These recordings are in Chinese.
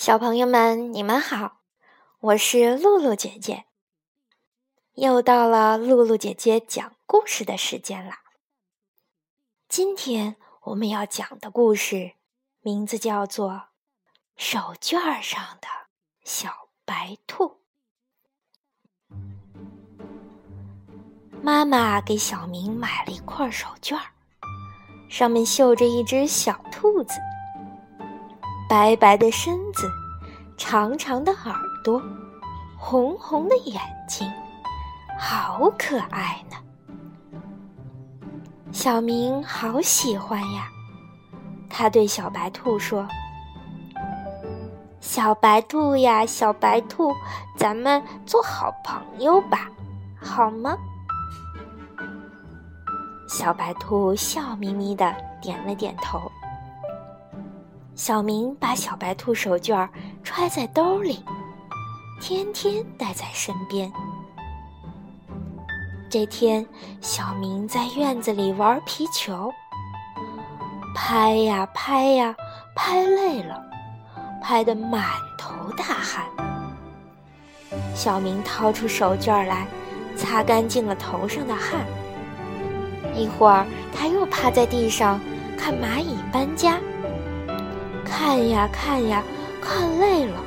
小朋友们，你们好，我是露露姐姐。又到了露露姐姐讲故事的时间啦。今天我们要讲的故事名字叫做《手绢上的小白兔》。妈妈给小明买了一块手绢，上面绣着一只小兔子。白白的身子，长长的耳朵，红红的眼睛，好可爱呢！小明好喜欢呀，他对小白兔说：“小白兔呀，小白兔，咱们做好朋友吧，好吗？”小白兔笑眯眯的点了点头。小明把小白兔手绢揣在兜里，天天带在身边。这天，小明在院子里玩皮球，拍呀拍呀，拍累了，拍得满头大汗。小明掏出手绢来，擦干净了头上的汗。一会儿，他又趴在地上看蚂蚁搬家。看呀看呀，看累了，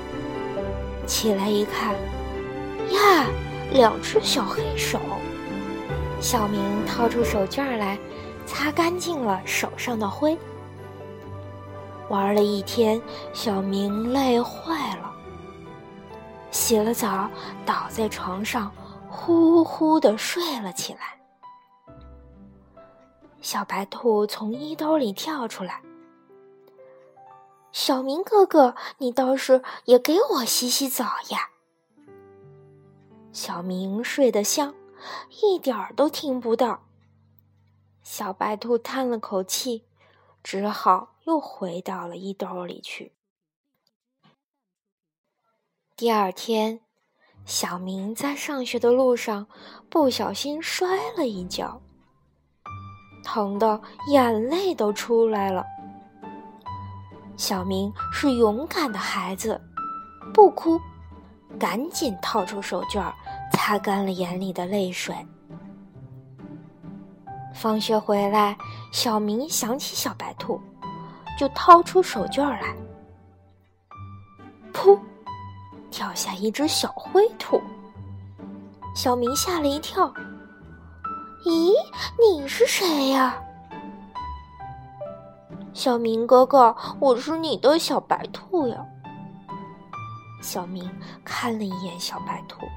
起来一看，呀，两只小黑手。小明掏出手绢来，擦干净了手上的灰。玩了一天，小明累坏了，洗了澡，倒在床上，呼呼的睡了起来。小白兔从衣兜里跳出来。小明哥哥，你倒是也给我洗洗澡呀！小明睡得香，一点儿都听不到。小白兔叹了口气，只好又回到了衣兜里去。第二天，小明在上学的路上不小心摔了一跤，疼得眼泪都出来了。小明是勇敢的孩子，不哭，赶紧掏出手绢擦干了眼里的泪水。放学回来，小明想起小白兔，就掏出手绢来，噗，跳下一只小灰兔。小明吓了一跳，咦，你是谁呀？小明哥哥，我是你的小白兔呀。小明看了一眼小白兔，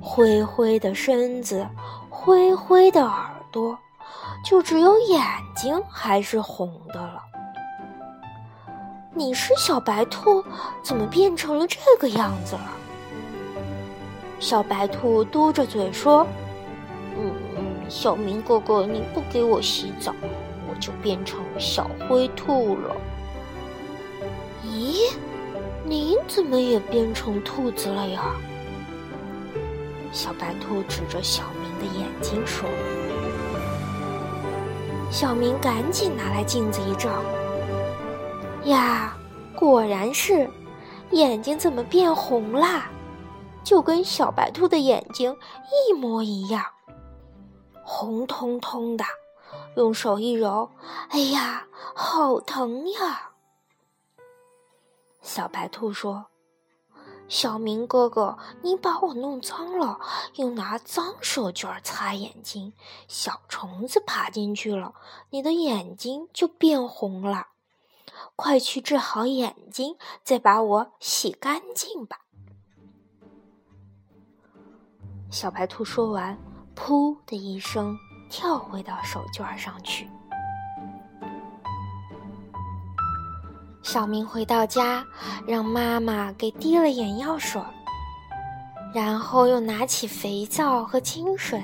灰灰的身子，灰灰的耳朵，就只有眼睛还是红的了。你是小白兔，怎么变成了这个样子了？小白兔嘟着嘴说：“嗯，小明哥哥，你不给我洗澡。”就变成小灰兔了。咦，您怎么也变成兔子了呀？小白兔指着小明的眼睛说：“小明赶紧拿来镜子一照，呀，果然是，眼睛怎么变红啦？就跟小白兔的眼睛一模一样，红彤彤的。”用手一揉，哎呀，好疼呀！小白兔说：“小明哥哥，你把我弄脏了，又拿脏手绢擦眼睛，小虫子爬进去了，你的眼睛就变红了。快去治好眼睛，再把我洗干净吧。”小白兔说完，噗的一声。跳回到手绢上去。小明回到家，让妈妈给滴了眼药水，然后又拿起肥皂和清水，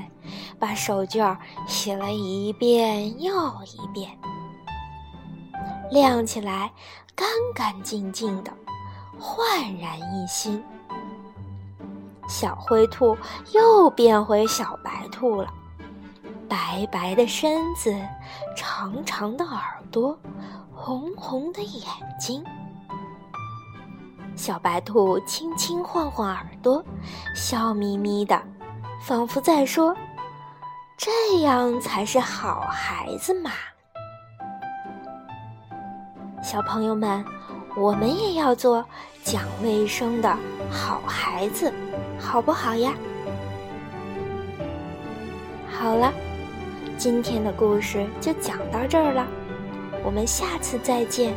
把手绢洗了一遍又一遍，亮起来干干净净的，焕然一新。小灰兔又变回小白兔了。白白的身子，长长的耳朵，红红的眼睛。小白兔轻轻晃晃耳朵，笑眯眯的，仿佛在说：“这样才是好孩子嘛。”小朋友们，我们也要做讲卫生的好孩子，好不好呀？好了，今天的故事就讲到这儿了，我们下次再见。